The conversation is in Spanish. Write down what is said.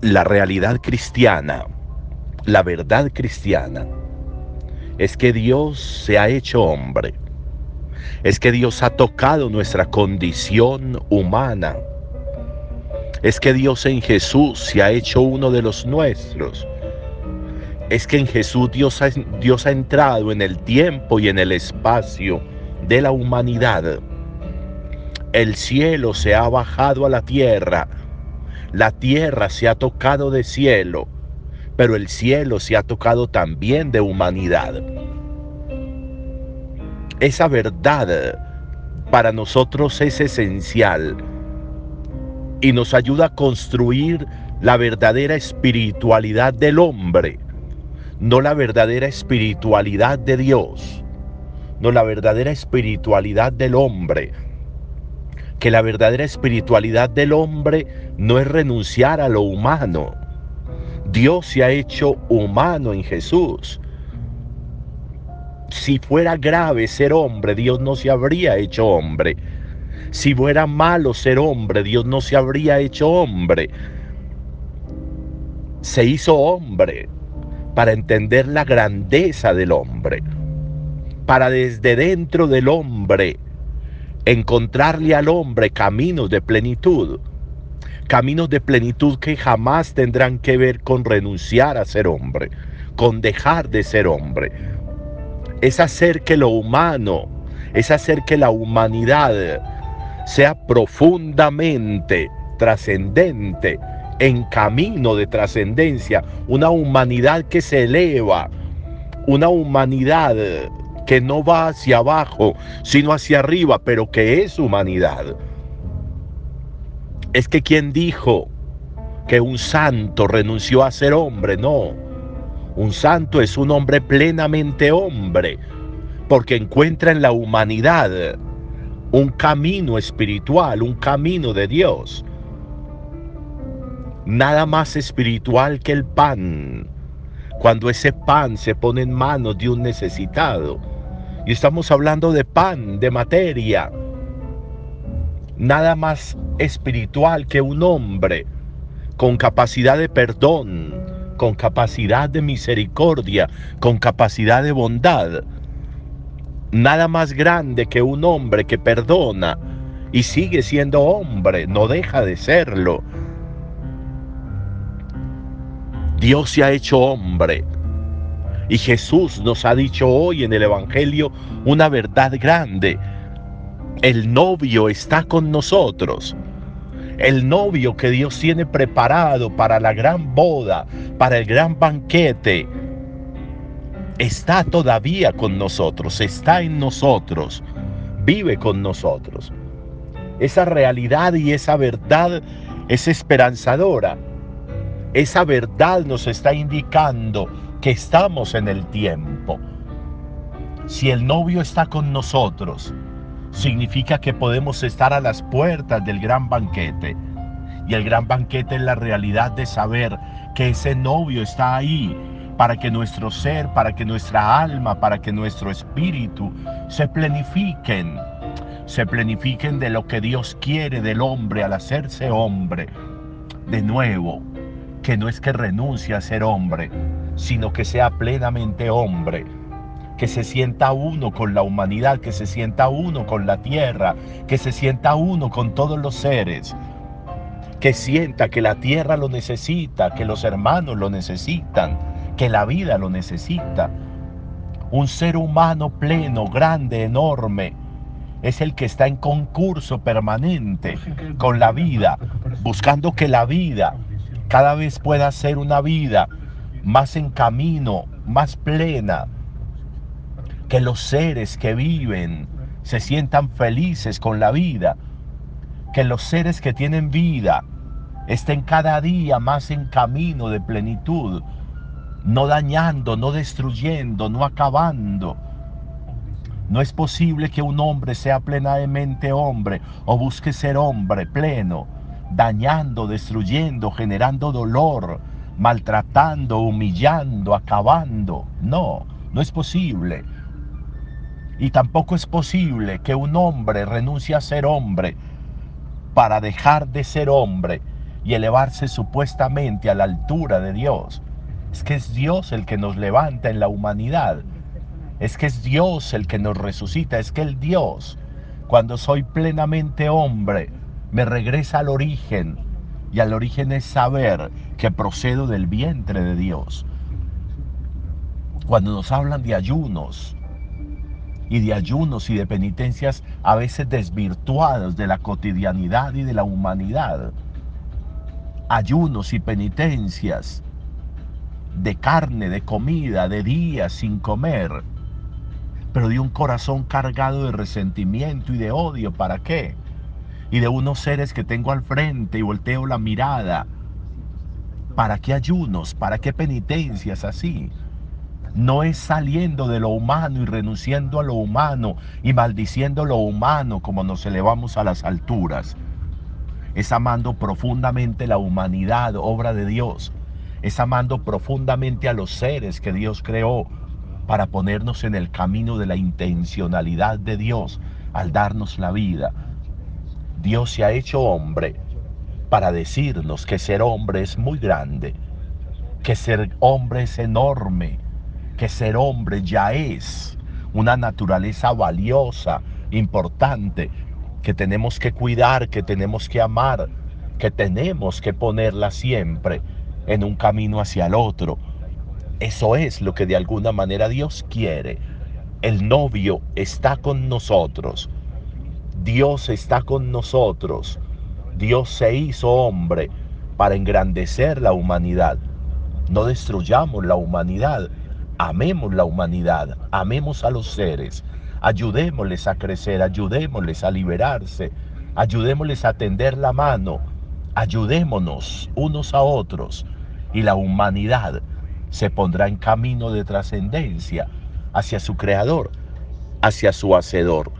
la realidad cristiana, la verdad cristiana, es que Dios se ha hecho hombre. Es que Dios ha tocado nuestra condición humana. Es que Dios en Jesús se ha hecho uno de los nuestros. Es que en Jesús Dios ha, ha entrado en el tiempo y en el espacio de la humanidad. El cielo se ha bajado a la tierra la tierra se ha tocado de cielo, pero el cielo se ha tocado también de humanidad. Esa verdad para nosotros es esencial y nos ayuda a construir la verdadera espiritualidad del hombre, no la verdadera espiritualidad de Dios, no la verdadera espiritualidad del hombre que la verdadera espiritualidad del hombre no es renunciar a lo humano. Dios se ha hecho humano en Jesús. Si fuera grave ser hombre, Dios no se habría hecho hombre. Si fuera malo ser hombre, Dios no se habría hecho hombre. Se hizo hombre para entender la grandeza del hombre, para desde dentro del hombre encontrarle al hombre caminos de plenitud, caminos de plenitud que jamás tendrán que ver con renunciar a ser hombre, con dejar de ser hombre. Es hacer que lo humano, es hacer que la humanidad sea profundamente trascendente, en camino de trascendencia, una humanidad que se eleva, una humanidad que no va hacia abajo, sino hacia arriba, pero que es humanidad. Es que quien dijo que un santo renunció a ser hombre, no. Un santo es un hombre plenamente hombre, porque encuentra en la humanidad un camino espiritual, un camino de Dios. Nada más espiritual que el pan, cuando ese pan se pone en manos de un necesitado y estamos hablando de pan, de materia. Nada más espiritual que un hombre con capacidad de perdón, con capacidad de misericordia, con capacidad de bondad. Nada más grande que un hombre que perdona y sigue siendo hombre, no deja de serlo. Dios se ha hecho hombre y Jesús nos ha dicho hoy en el Evangelio una verdad grande. El novio está con nosotros. El novio que Dios tiene preparado para la gran boda, para el gran banquete, está todavía con nosotros, está en nosotros, vive con nosotros. Esa realidad y esa verdad es esperanzadora. Esa verdad nos está indicando que estamos en el tiempo. Si el novio está con nosotros, significa que podemos estar a las puertas del gran banquete. Y el gran banquete es la realidad de saber que ese novio está ahí para que nuestro ser, para que nuestra alma, para que nuestro espíritu se plenifiquen. Se plenifiquen de lo que Dios quiere del hombre al hacerse hombre. De nuevo, que no es que renuncie a ser hombre, sino que sea plenamente hombre, que se sienta uno con la humanidad, que se sienta uno con la tierra, que se sienta uno con todos los seres, que sienta que la tierra lo necesita, que los hermanos lo necesitan, que la vida lo necesita. Un ser humano pleno, grande, enorme, es el que está en concurso permanente con la vida, buscando que la vida cada vez pueda ser una vida más en camino, más plena, que los seres que viven se sientan felices con la vida, que los seres que tienen vida estén cada día más en camino de plenitud, no dañando, no destruyendo, no acabando. No es posible que un hombre sea plenamente hombre o busque ser hombre pleno, dañando, destruyendo, generando dolor, maltratando, humillando, acabando. No, no es posible. Y tampoco es posible que un hombre renuncie a ser hombre para dejar de ser hombre y elevarse supuestamente a la altura de Dios. Es que es Dios el que nos levanta en la humanidad. Es que es Dios el que nos resucita. Es que el Dios, cuando soy plenamente hombre, me regresa al origen. Y al origen es saber que procedo del vientre de Dios. Cuando nos hablan de ayunos, y de ayunos y de penitencias a veces desvirtuados de la cotidianidad y de la humanidad. Ayunos y penitencias de carne, de comida, de días sin comer, pero de un corazón cargado de resentimiento y de odio. ¿Para qué? Y de unos seres que tengo al frente y volteo la mirada. ¿Para qué ayunos? ¿Para qué penitencias así? no es saliendo de lo humano y renunciando a lo humano y maldiciendo lo humano como nos elevamos a las alturas. Es amando profundamente la humanidad, obra de Dios. Es amando profundamente a los seres que Dios creó para ponernos en el camino de la intencionalidad de Dios al darnos la vida. Dios se ha hecho hombre para decirnos que ser hombre es muy grande, que ser hombre es enorme, que ser hombre ya es una naturaleza valiosa, importante, que tenemos que cuidar, que tenemos que amar, que tenemos que ponerla siempre en un camino hacia el otro. Eso es lo que de alguna manera Dios quiere. El novio está con nosotros. Dios está con nosotros. Dios se hizo hombre para engrandecer la humanidad. No destruyamos la humanidad, amemos la humanidad, amemos a los seres, ayudémosles a crecer, ayudémosles a liberarse, ayudémosles a tender la mano, ayudémonos unos a otros y la humanidad se pondrá en camino de trascendencia hacia su creador, hacia su hacedor.